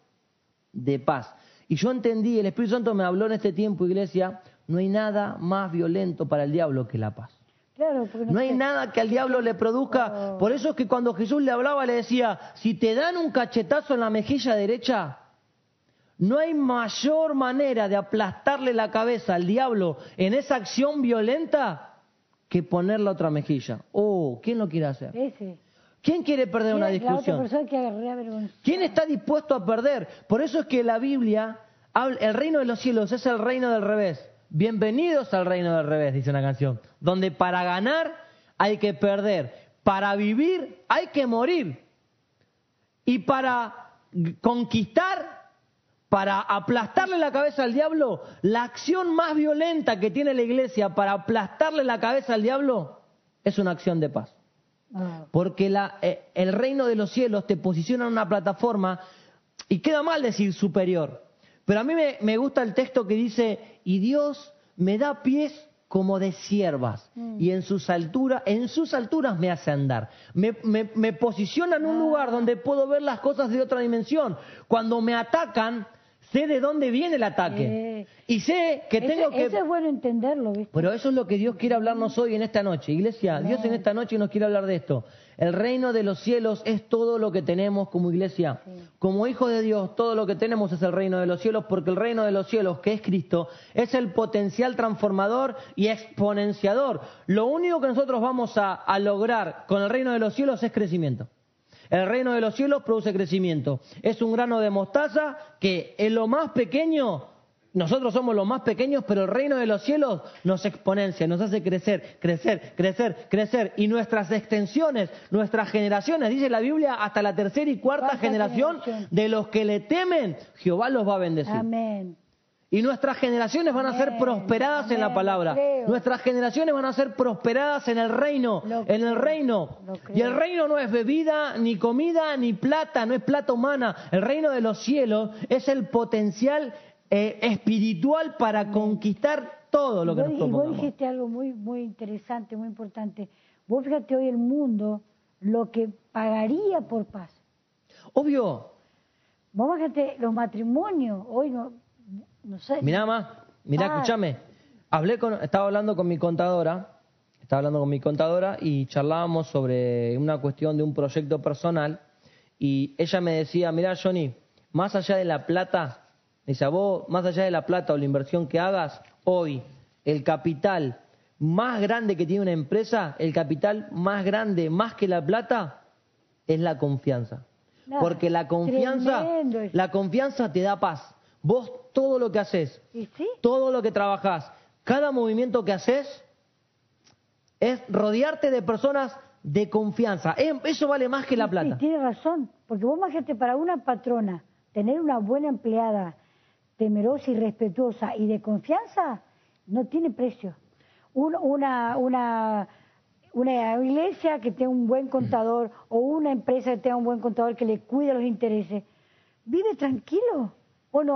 de paz. Y yo entendí, el Espíritu Santo me habló en este tiempo, iglesia, no hay nada más violento para el diablo que la paz. Claro, No hay sé. nada que al diablo le produzca. Por eso es que cuando Jesús le hablaba le decía, si te dan un cachetazo en la mejilla derecha, no hay mayor manera de aplastarle la cabeza al diablo en esa acción violenta que poner la otra mejilla. Oh, ¿quién lo quiere hacer? Ese. ¿Quién quiere perder una discusión? ¿Quién está dispuesto a perder? Por eso es que la Biblia, habla- el reino de los cielos es el reino del revés. Bienvenidos al reino del revés, dice una canción. Donde para ganar hay que perder. Para vivir hay que morir. Y para conquistar, para aplastarle la cabeza al diablo, la acción más violenta que tiene la iglesia para aplastarle la cabeza al diablo es una acción de paz. Ah, Porque la- eh, el reino de los cielos te posiciona en una plataforma y queda mal decir superior. Pero a mí me, me gusta el texto que dice, y Dios me da pies como de siervas y en sus alturas, en sus alturas me hace andar. Me, me, me posiciona en un lugar donde puedo ver las cosas de otra dimensión. Cuando me atacan, sé de dónde viene el ataque. Y sé que tengo que... eso es bueno entenderlo, ¿viste? Pero eso es lo que Dios quiere hablarnos hoy en esta noche. Iglesia, Dios en esta noche nos quiere hablar de esto. El reino de los cielos es todo lo que tenemos como iglesia. Como hijos de Dios, todo lo que tenemos es el reino de los cielos, porque el reino de los cielos, que es Cristo, es el potencial transformador y exponenciador. Lo único que nosotros vamos a, a lograr con el reino de los cielos es crecimiento. El reino de los cielos produce crecimiento. Es un grano de mostaza que en lo más pequeño, nosotros somos los más pequeños, pero el reino de los cielos nos exponencia, nos hace crecer, crecer, crecer, crecer. Y nuestras extensiones, nuestras generaciones, dice la Biblia, hasta la tercera y cuarta Cuarta generación generación. de los que le temen, Jehová los va a bendecir. Amén. Y nuestras generaciones van a ser Amén, prosperadas en la palabra. Nuestras generaciones van a ser prosperadas en el reino, en el reino. Y el reino no es bebida, ni comida, ni plata, no es plata humana. El reino de los cielos es el potencial eh, espiritual para conquistar todo lo que Vos- nos y vos propongamos. dijiste algo muy, muy interesante, muy importante. Vos fíjate hoy el mundo lo que pagaría por paz. Obvio, Vos fíjate los matrimonios, hoy no, no sé. Mirá más, mirá, Ah. escúchame. Hablé con, estaba hablando con mi contadora, estaba hablando con mi contadora y charlábamos sobre una cuestión de un proyecto personal y ella me decía, mirá Johnny, más allá de la plata, dice, a vos, más allá de la plata o la inversión que hagas, hoy el capital más grande que tiene una empresa, el capital más grande, más que la plata, es la confianza. Porque la confianza, tremendo la confianza te da paz. Vos todo lo que haces, ¿Y sí? todo lo que trabajás, cada movimiento que haces es rodearte de personas de confianza. Eso vale más que la Y plata. tiene razón, porque vos imagínate para una patrona tener una buena empleada temerosa y respetuosa y de confianza no tiene precio. Un- una, una, una iglesia que tenga un buen contador o una empresa que tenga un buen contador que le cuide los intereses, vive tranquilo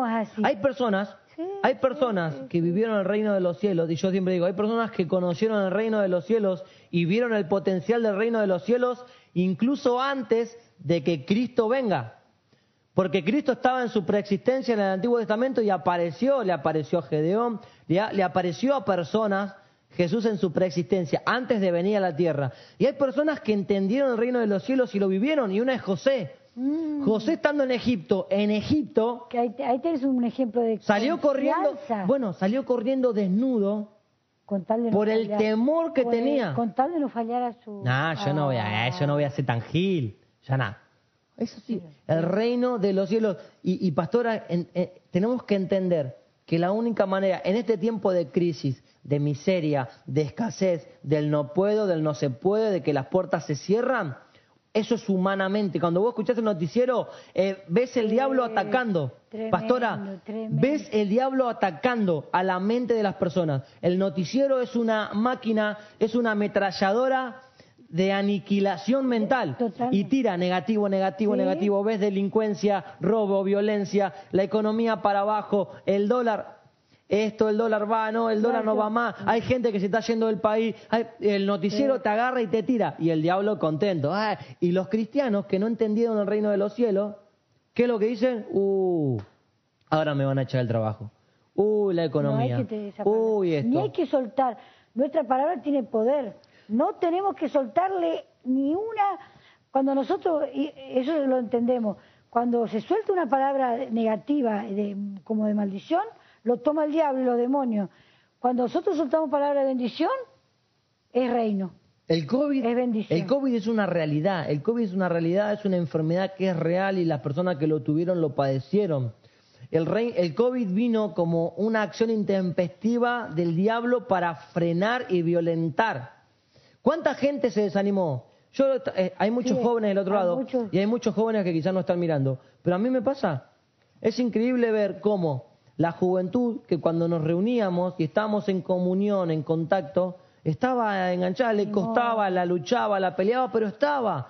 es así. Hay personas, Sí, hay personas sí, que vivieron el reino de los cielos, y yo siempre digo, hay personas que conocieron el reino de los cielos y vieron el potencial del reino de los cielos incluso antes de que Cristo venga. Porque Cristo estaba en su preexistencia en el Antiguo Testamento y apareció, le apareció a Gedeón, le apareció a personas, Jesús en su preexistencia, antes de venir a la tierra. Y hay personas que entendieron el reino de los cielos y lo vivieron, y una es José. Mm, José estando en Egipto, en Egipto, que ahí, ahí tenés un ejemplo de salió corriendo, bueno, salió corriendo desnudo. con tal de no por el temor que tenía. Con tal de no fallar a su... No, yo no voy a, yo no voy a ser tan gil, ya nada. Eso sí, el reino de los cielos. Y, y pastora, en- tenemos que entender que la única manera, en este tiempo de crisis, de miseria, de escasez, del no puedo, del no se puede, de que las puertas se cierran, eso es humanamente. Cuando vos escuchás el noticiero, eh, ves el diablo atacando. tremendo, Pastora, tremendo. ves el diablo atacando a la mente de las personas. El noticiero es una máquina, es una ametralladora de aniquilación mental Totalmente. y tira negativo, negativo, Sí. negativo. Ves delincuencia, robo, violencia, la economía para abajo, el dólar. Esto, el dólar va, no, el dólar no va más. Hay gente que se está yendo del país. Hay- el noticiero te agarra y te tira. Y el diablo contento. Ah, y los cristianos que no entendieron el reino de los cielos, ¿qué es lo que dicen? Uh, ahora me van a echar el trabajo. Uy, la economía. No hay que. Uy, esto. Ni hay que soltar. Nuestra palabra tiene poder. No tenemos que soltarle ni una. Cuando nosotros, y eso lo entendemos, cuando se suelta una palabra negativa, de- como de maldición, lo toma el diablo y los demonios. Cuando nosotros soltamos palabra de bendición, es reino. El COVID, Es bendición. el COVID es una realidad, el COVID es una realidad, es una enfermedad que es real y las personas que lo tuvieron lo padecieron. El, rey, el COVID vino como una acción intempestiva del diablo para frenar y violentar. ¿Cuánta gente se desanimó? Yo, eh, hay muchos Sí, jóvenes del otro lado muchos. y hay muchos jóvenes que quizás no están mirando, pero a mí me pasa. Es increíble ver cómo la juventud, que cuando nos reuníamos y estábamos en comunión, en contacto, estaba enganchada, le costaba, la luchaba, la peleaba, pero estaba.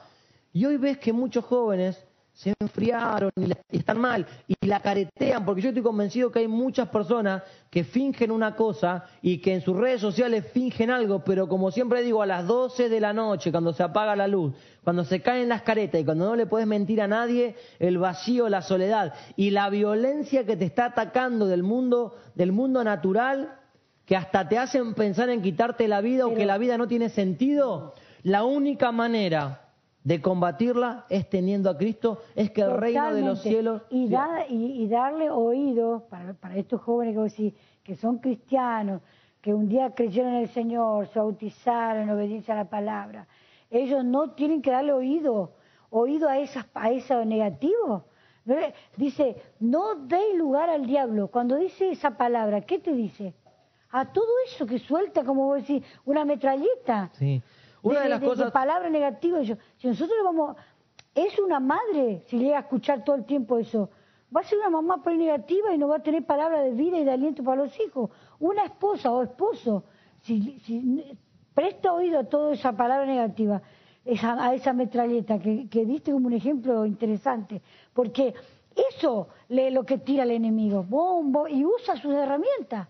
Y hoy ves que muchos jóvenes se enfriaron y, la- y están mal y la caretean, porque yo estoy convencido que hay muchas personas que fingen una cosa y que en sus redes sociales fingen algo, pero como siempre digo, a las 12 de la noche, cuando se apaga la luz, cuando se caen las caretas y cuando no le puedes mentir a nadie, el vacío, la soledad y la violencia que te está atacando del mundo, del mundo natural, que hasta te hacen pensar en quitarte la vida o que la vida no tiene sentido, la única manera de combatirla es teniendo a Cristo, es que el reino de los cielos... Y, da- y, y darle oído para, para estos jóvenes que, vos decís, que son cristianos, que un día creyeron en el Señor, se bautizaron en obediencia a la palabra. Ellos no tienen que darle oído, oído a, esas, a eso negativo. ¿No le- Dice, no deis lugar al diablo. Cuando dice esa palabra, ¿qué te dice? A todo eso que suelta, como vos decís, una metralleta Sí. Una de, las cosas... palabras negativas. Yo, si nosotros vamos, es una madre si llega a escuchar todo el tiempo eso. Va a ser una mamá por negativa y no va a tener palabras de vida y de aliento para los hijos. Una esposa o esposo, si, si presta oído a toda esa palabra negativa, esa- a esa metralleta que, que diste como un ejemplo interesante, porque eso es lo que tira el enemigo, bombo, y usa sus herramientas.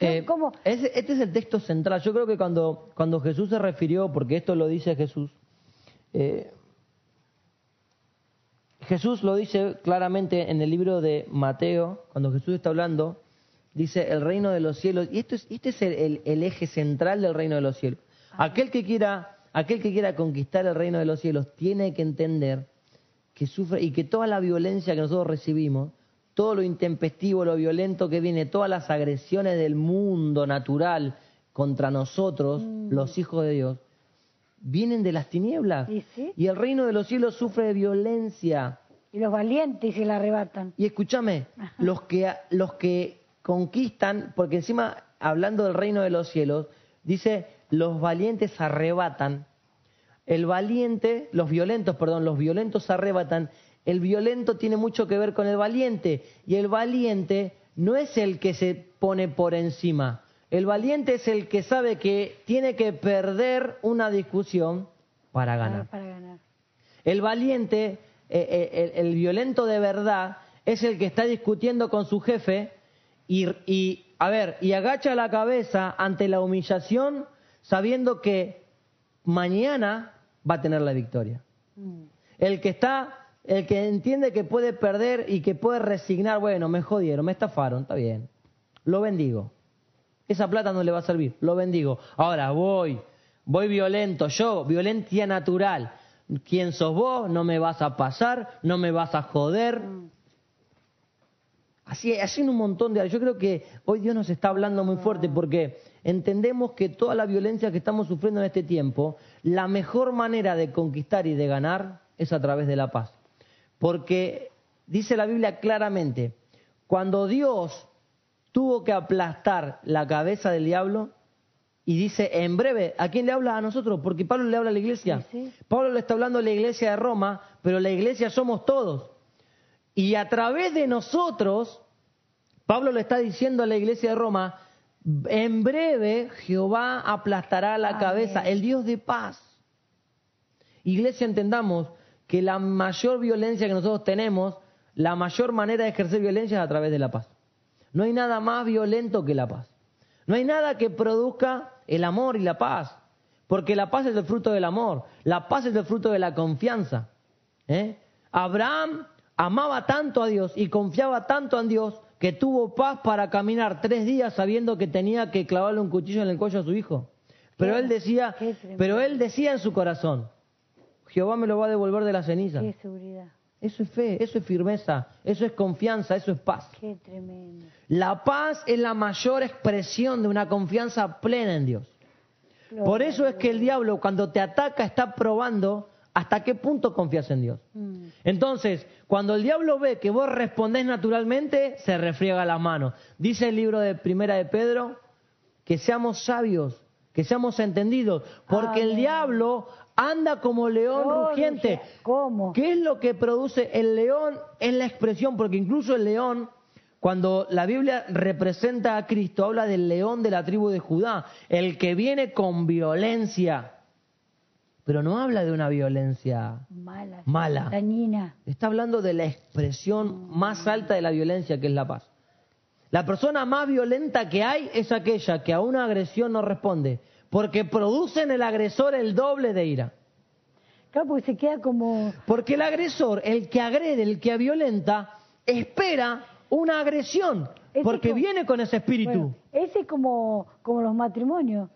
Eh, ¿Cómo? ese- este es el texto central. Yo creo que cuando, cuando Jesús se refirió, porque esto lo dice Jesús, eh, Jesús lo dice claramente en el libro de Mateo, cuando Jesús está hablando, dice el reino de los cielos, y esto es, este es el, el- el eje central del reino de los cielos. Aquel que quiera, aquel que quiera conquistar el reino de los cielos tiene que entender que sufre y que toda la violencia que nosotros recibimos, todo lo intempestivo, lo violento que viene, todas las agresiones del mundo natural contra nosotros, los hijos de Dios, vienen de las tinieblas. Y sí. Y el reino de los cielos sufre violencia. Y los valientes se la arrebatan. Y escúchame, los que, los que conquistan, porque encima, hablando del reino de los cielos, dice, los valientes arrebatan. El valiente, los violentos, perdón, los violentos arrebatan. El violento tiene mucho que ver con el valiente. Y el valiente no es el que se pone por encima. El valiente es el que sabe que tiene que perder una discusión para ganar. Para, ganar. El valiente, eh, eh, el, el violento de verdad, es el que está discutiendo con su jefe y, y, a ver, y agacha la cabeza ante la humillación sabiendo que mañana va a tener la victoria. Mm. El que está, el que entiende que puede perder y que puede resignar, bueno, me jodieron, me estafaron, está bien. Lo bendigo. Esa plata no le va a servir, lo bendigo. Ahora voy, voy violento, yo, violencia natural. ¿Quién sos vos? No me vas a pasar, no me vas a joder. Así, así en un montón de... Yo creo que hoy Dios nos está hablando muy fuerte porque entendemos que toda la violencia que estamos sufriendo en este tiempo, la mejor manera de conquistar y de ganar es a través de la paz. Porque dice la Biblia claramente, cuando Dios tuvo que aplastar la cabeza del diablo, y dice en breve, ¿a quién le habla? A nosotros, porque Pablo le habla a la iglesia. Sí, sí. Pablo le está hablando a la iglesia de Roma, pero la iglesia somos todos. Y a través de nosotros, Pablo le está diciendo a la iglesia de Roma, en breve Jehová aplastará la Amén. cabeza, el Dios de paz. Iglesia, entendamos que la mayor violencia que nosotros tenemos, la mayor manera de ejercer violencia es a través de la paz. No hay nada más violento que la paz. No hay nada que produzca el amor y la paz. Porque la paz es el fruto del amor. La paz es el fruto de la confianza. ¿eh? Abraham amaba tanto a Dios y confiaba tanto en Dios que tuvo paz para caminar tres días sabiendo que tenía que clavarle un cuchillo en el cuello a su hijo. Pero él decía, pero él decía en su corazón, Jehová me lo va a devolver de la ceniza. Qué seguridad. Eso es fe, eso es firmeza, eso es confianza, eso es paz. Qué tremendo. La paz es la mayor expresión de una confianza plena en Dios. Por eso es que el diablo cuando te ataca está probando hasta qué punto confías en Dios. Mm. Entonces, cuando el diablo ve que vos respondés naturalmente, se refriega las manos. Dice el libro de Primera de Pedro que seamos sabios, que seamos entendidos, porque el diablo anda como león Oh, rugiente. ¿Cómo? ¿Qué es lo que produce el león? Es la expresión, porque incluso el león, cuando la Biblia representa a Cristo, habla del león de la tribu de Judá, el que viene con violencia. pero no habla de una violencia Mala. mala. Dañina. Está hablando de la expresión más alta de la violencia, que es la paz. La persona más violenta que hay es aquella que a una agresión no responde, porque produce en el agresor el doble de ira. Claro, porque se queda como... Porque el agresor, el que agrede, el que violenta, espera una agresión, Ese porque como- viene con ese espíritu. Bueno, ese es como, como los matrimonios,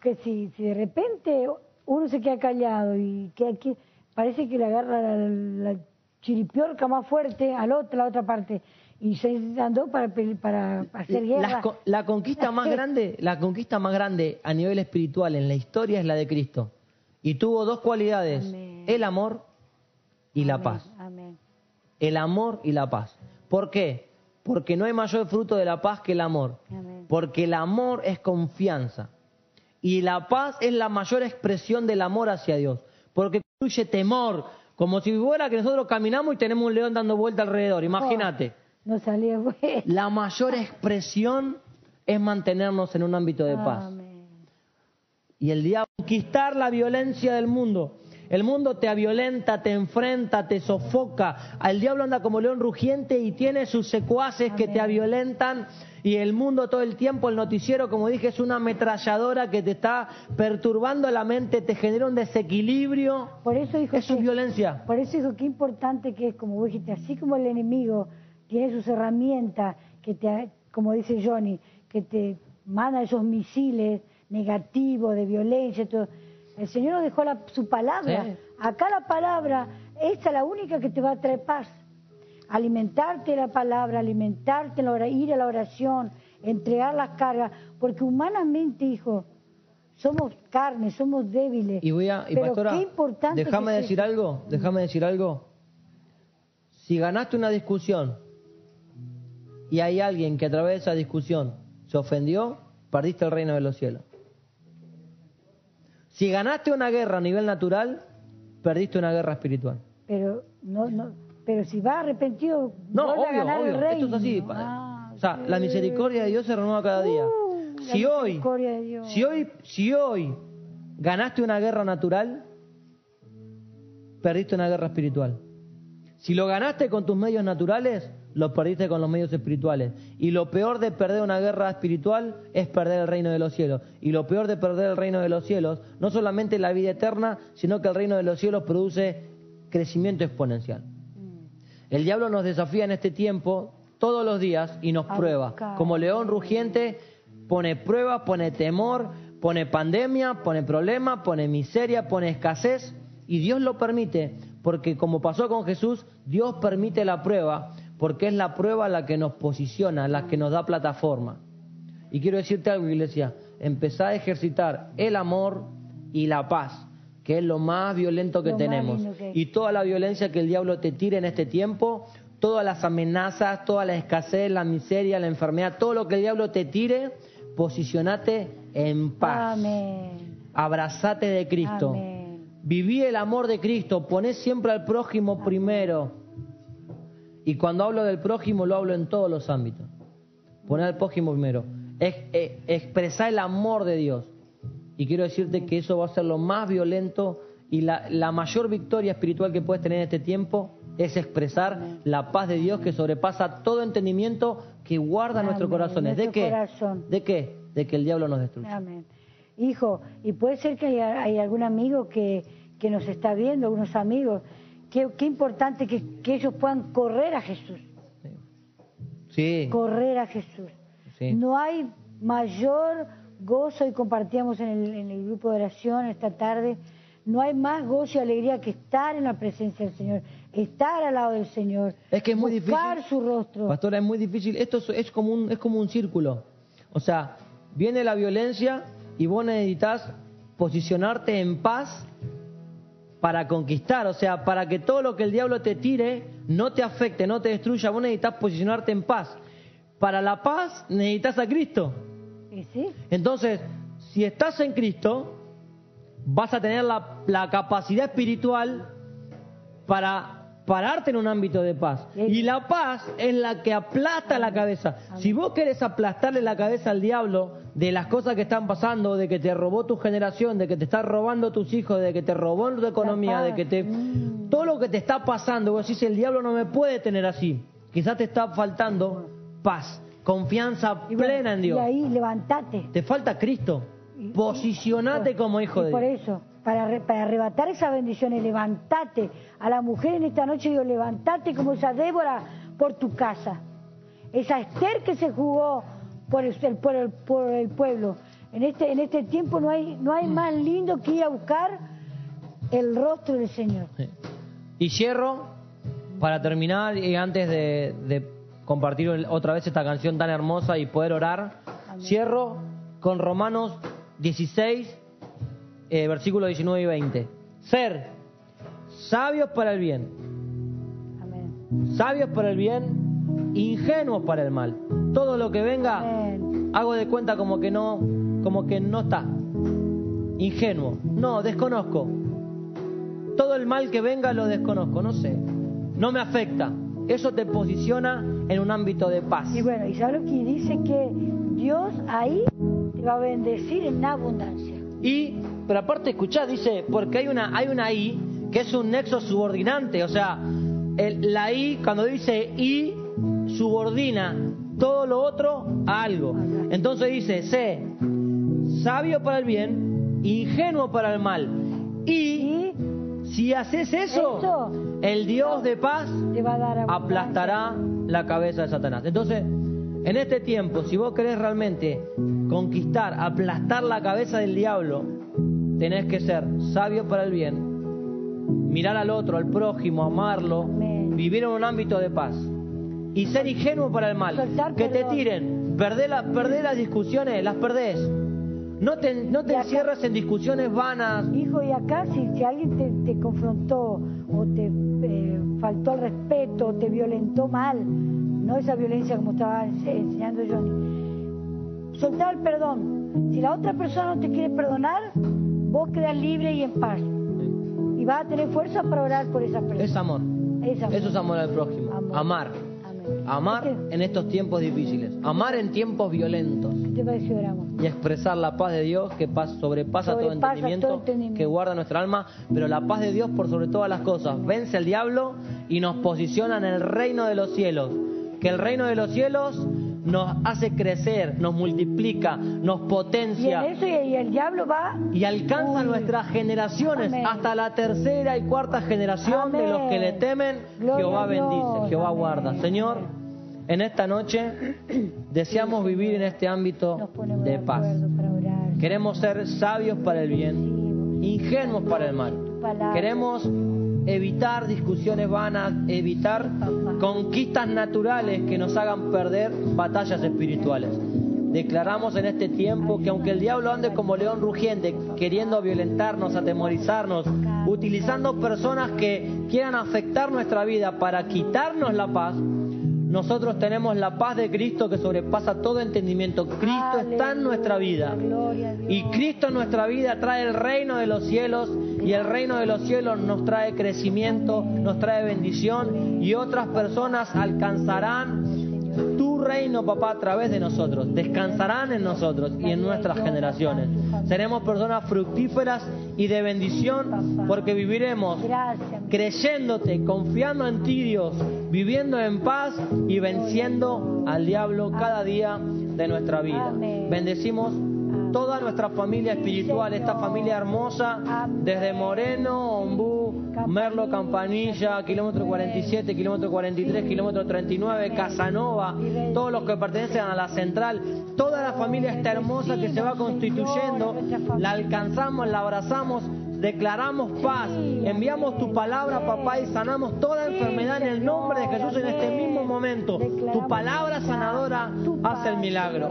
que si, si de repente uno se queda callado y que aquí parece que le agarra la, la chiripiorca más fuerte al otro, la otra parte, y se andó para, para hacer guerra. La conquista más grande, la conquista más grande a nivel espiritual en la historia es la de Cristo. Y tuvo dos cualidades, Amén. el amor y la paz. Amén. El amor y la paz. ¿Por qué? Porque no hay mayor fruto de la paz que el amor. Amén. Porque el amor es confianza. Y la paz es la mayor expresión del amor hacia Dios. Porque incluye temor. Como si fuera que nosotros caminamos y tenemos un león dando vuelta alrededor. Imagínate. No salía bueno. La mayor expresión es mantenernos en un ámbito de paz. Amén. Y el diablo conquistar la violencia del mundo. El mundo te violenta, te enfrenta, te sofoca. El diablo anda como león rugiente y tiene sus secuaces que te violentan. Y el mundo todo el tiempo, el noticiero, como dije, es una ametralladora que te está perturbando la mente, te genera un desequilibrio. Por eso dijo es que- violencia. Por eso dijo qué importante que es, como dijiste, así como el enemigo tiene sus herramientas, que te, como dice Johnny, que te manda esos misiles negativos de violencia, todo. el Señor nos dejó la- su palabra. Sí. Acá la palabra, esta es la única que te va a traer paz. Alimentarte la palabra, alimentarte, en la ir a la oración, entregar las cargas, porque humanamente, hijo, somos carne, somos débiles. Y voy a, y Pero pastora, qué importante déjame decir eso. algo, déjame decir algo. Si ganaste una discusión y hay alguien que a través de esa discusión se ofendió, perdiste el reino de los cielos. Si ganaste una guerra a nivel natural, perdiste una guerra espiritual. Pero no, no, pero si va arrepentido, No, vuelve a obvio, ganar el obvio. reino. Esto es así. pa- Ah, o sea, la misericordia de Dios se renueva cada día. Uh, si hoy, si hoy, si hoy ganaste una guerra natural, perdiste una guerra espiritual. Si lo ganaste con tus medios naturales, lo perdiste con los medios espirituales. Y lo peor de perder una guerra espiritual es perder el reino de los cielos. Y lo peor de perder el reino de los cielos, no solamente la vida eterna, sino que el reino de los cielos produce crecimiento exponencial. Mm. El diablo nos desafía en este tiempo todos los días y nos prueba. Como león rugiente, pone prueba, pone temor, pone pandemia, pone problema, pone miseria, pone escasez. Y Dios lo permite, porque como pasó con Jesús, Dios permite la prueba, porque es la prueba la que nos posiciona, la que nos da plataforma. Y quiero decirte algo, iglesia, empezá a ejercitar el amor y la paz, que es lo más violento que Lo tenemos. que. Y toda la violencia que el diablo te tire en este tiempo, todas las amenazas, toda la escasez, la miseria, la enfermedad, todo lo que el diablo te tire, posicionate en paz. Amén. Abrazate de Cristo. Amén. Viví el amor de Cristo, poné siempre al prójimo primero. Y cuando hablo del prójimo lo hablo en todos los ámbitos. Poner al prójimo primero. Es, es- expresar el amor de Dios. Y quiero decirte que eso va a ser lo más violento y la, la mayor victoria espiritual que puedes tener en este tiempo es expresar la paz de Dios que sobrepasa todo entendimiento que guarda nuestros corazones. ¿De qué? corazón. ¿De qué? De que el diablo nos destruya. Amén. Hijo, y puede ser que haya, hay algún amigo que, que nos está viendo, algunos amigos. Qué, qué importante que, que ellos puedan correr a Jesús. Sí. Correr a Jesús. Sí. No hay mayor gozo, y compartíamos en el, en el grupo de oración esta tarde, no hay más gozo y alegría que estar en la presencia del Señor, estar al lado del Señor, Es que es muy buscar difícil. su rostro. Pastora, es muy difícil. Esto es, es como un, es como un círculo. O sea, viene la violencia y vos necesitas posicionarte en paz para conquistar. O sea, para que todo lo que el diablo te tire no te afecte, no te destruya. Vos necesitas posicionarte en paz. Para la paz necesitas a Cristo. ¿Y sí? Entonces, si estás en Cristo, vas a tener la, la capacidad espiritual para pararte en un ámbito de paz. Y la paz es la que aplasta la cabeza. Si vos querés aplastarle la cabeza al diablo, de las cosas que están pasando, de que te robó tu generación, de que te está robando tus hijos, de que te robó tu economía, de que te... Mm. Todo lo que te está pasando, vos decís, el diablo no me puede tener así. Quizás te está faltando paz, confianza Y bueno, plena en Dios. Y ahí levantate. Te falta Cristo. Posicionate como hijo y de por Dios. eso, para, para arrebatar esas bendiciones, levantate. A la mujer en esta noche digo, levantate como esa Débora por tu casa. Esa Esther que se jugó por el, por el, por el pueblo. En este, en este tiempo no hay, no hay más lindo que ir a buscar el rostro del Señor. Y cierro, para terminar y antes de, de compartir otra vez esta canción tan hermosa y poder orar, cierro con Romanos 16, eh, versículos 19 y 20. Ser sabios para el bien, Amén. sabios para el bien, ingenuos para el mal. Todo lo que venga, Amén. hago de cuenta como que no, como que no está. Ingenuo. No, desconozco. Todo el mal que venga lo desconozco, no sé. No me afecta. Eso te posiciona en un ámbito de paz. Y bueno, y sabes lo que dice que Dios ahí te va a bendecir en abundancia. Y, pero aparte escuchá, dice, porque hay una, hay una I que es un nexo subordinante, o sea, el- la I cuando dice I subordina todo lo otro a algo. Entonces dice, sé sabio para el bien, ingenuo para el mal. Y si haces eso, Eso. el Dios de paz te va a dar abundancia. aplastará la cabeza de Satanás. Entonces, en este tiempo, si vos querés realmente conquistar, aplastar la cabeza del diablo, tenés que ser sabio para el bien, mirar al otro, al prójimo, amarlo, Amén. vivir en un ámbito de paz y ser ingenuo para el mal. Soltar Que te tiren, la- perdés las discusiones, las perdés. No te, no te Y acá- encierres en discusiones vanas. Hijo, y acá si, si alguien te, te confrontó o te eh, faltó el respeto o te violentó mal, no esa violencia como estaba ense- enseñando Johnny, soltar el perdón. Si la otra persona no te quiere perdonar, vos quedas libre y en paz. Y vas a tener fuerza para orar por esa persona. Es amor. Es amor. Eso es amor al prójimo. Amor. Amar. Amén. Amar ¿Qué en estos tiempos difíciles. Amar en tiempos violentos. Y expresar la paz de Dios que pas- sobrepasa, todo, Sobrepasa entendimiento, todo entendimiento. que guarda nuestra alma. Pero la paz de Dios por sobre todas las cosas vence al diablo y nos posiciona en el reino de los cielos. Que el reino de los cielos nos hace crecer, nos multiplica, nos Y en potencia eso y, el diablo va y alcanza Uy. nuestras generaciones Amén. hasta la tercera y cuarta generación de los que le temen. Gloria Jehová bendice, Jehová Amén. guarda. Señor, en esta noche deseamos vivir en este ámbito de, paz. Queremos ser sabios para el bien, ingenuos para el mal. Queremos evitar discusiones vanas, evitar conquistas naturales que nos hagan perder batallas espirituales. Declaramos en este tiempo que aunque el diablo ande como león rugiente, queriendo violentarnos, atemorizarnos, utilizando personas que quieran afectar nuestra vida para quitarnos la paz, nosotros tenemos la paz de Cristo que sobrepasa todo entendimiento. Cristo está en nuestra vida. Y Cristo en nuestra vida trae el reino de los cielos y el reino de los cielos nos trae crecimiento, nos trae bendición y otras personas alcanzarán tu reino, papá, a través de nosotros. Descansarán en nosotros y en nuestras generaciones. Seremos personas fructíferas y de bendición porque viviremos creyéndote, confiando en ti, Dios, viviendo en paz y venciendo al diablo cada día de nuestra vida. Bendecimos toda nuestra familia espiritual, esta familia hermosa, desde Moreno, Ombú, Merlo, Campanilla, kilómetro 47, kilómetro 43, kilómetro 39, Casanova, todos los que pertenecen a la central, toda la familia está hermosa que se va constituyendo, la alcanzamos, la abrazamos, declaramos paz, enviamos tu palabra, papá, y sanamos toda enfermedad en el nombre de Jesús en este mismo momento. Tu palabra sanadora hace el milagro.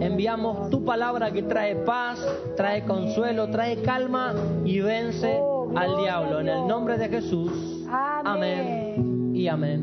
Enviamos tu palabra que trae paz, trae consuelo, trae calma y vence al diablo. En el nombre de Jesús. Amén y amén.